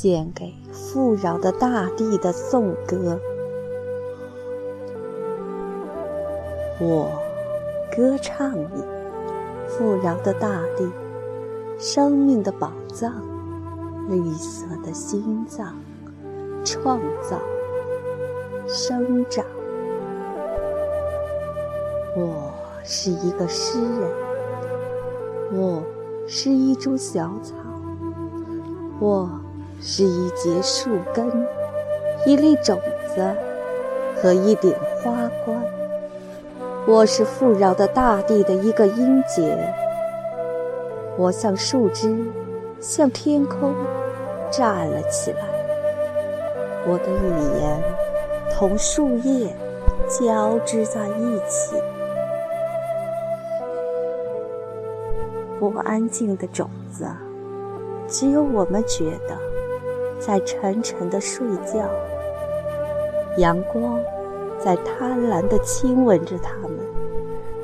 献给富饶的大地的颂歌。我歌唱你，富饶的大地，生命的宝藏，绿色的心脏，创造，生长。我是一个诗人，我是一株小草，我是一节树根，一粒种子和一顶花冠。我是富饶的大地的一个音节，我像树枝，向天空站了起来。我的语言同树叶交织在一起。不安静的种子，只有我们觉得在沉沉的睡觉。阳光。在贪婪的亲吻着它们，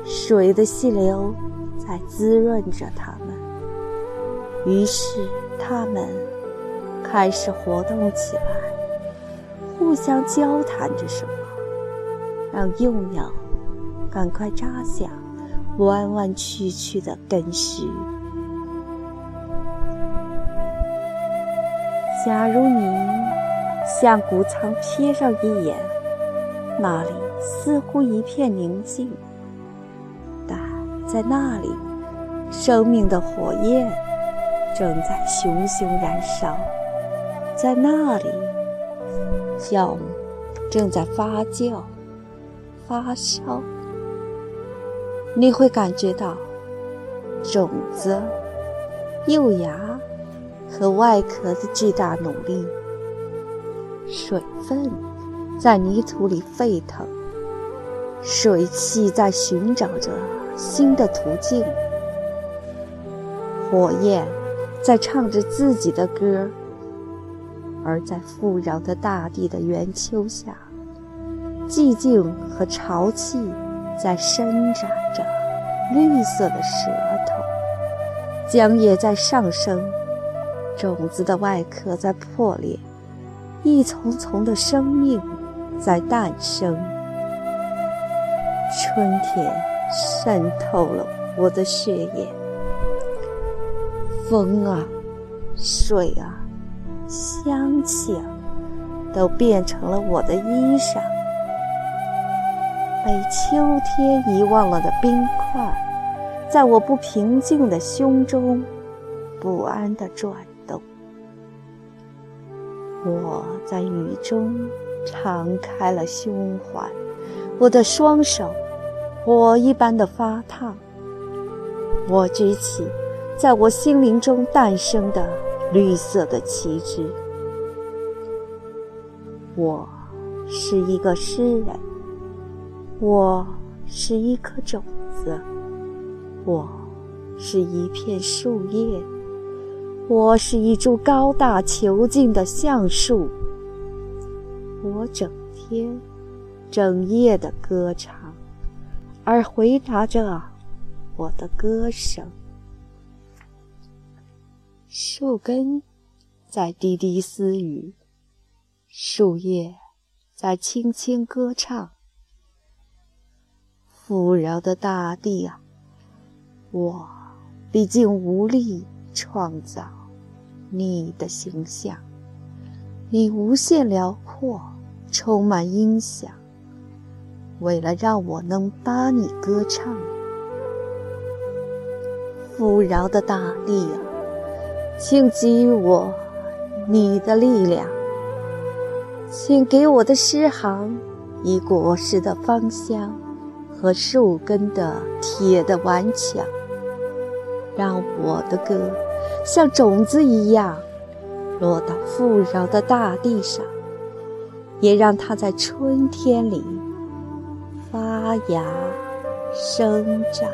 水的细流在滋润着它们。于是，它们开始活动起来，互相交谈着什么，让幼鸟赶快扎下弯弯曲曲的根须。假如你向谷仓瞥上一眼。那里似乎一片宁静，但在那里，生命的火焰正在熊熊燃烧，在那里，酵母正在发酵、发烧。你会感觉到种子、幼芽和外壳的巨大努力，水分。在泥土里沸腾，水汽在寻找着新的途径，火焰在唱着自己的歌，而在富饶的大地的圆丘下，寂静和潮气在伸展着绿色的舌头，浆液在上升，种子的外壳在破裂，一丛丛的生命。在诞生，春天渗透了我的血液，风啊，水啊，香气啊，都变成了我的衣裳。被秋天遗忘了的冰块，在我不平静的胸中不安地转。我在雨中。敞开了胸怀，我的双手火一般的发烫。我举起在我心灵中诞生的绿色的旗帜。我是一个诗人，我是一颗种子，我是一片树叶，我是一株高大遒劲的橡树。我整天、整夜的歌唱，而回答着我的歌声。树根在低低私语，树叶在轻轻歌唱。富饶的大地啊，我毕竟无力创造你的形象，你无限辽阔。充满音响，为了让我能把你歌唱，富饶的大地啊，请给予我你的力量，请给我的诗行以果实的芳香和树根的铁的顽强，让我的歌像种子一样落到富饶的大地上。也让它在春天里发芽生长。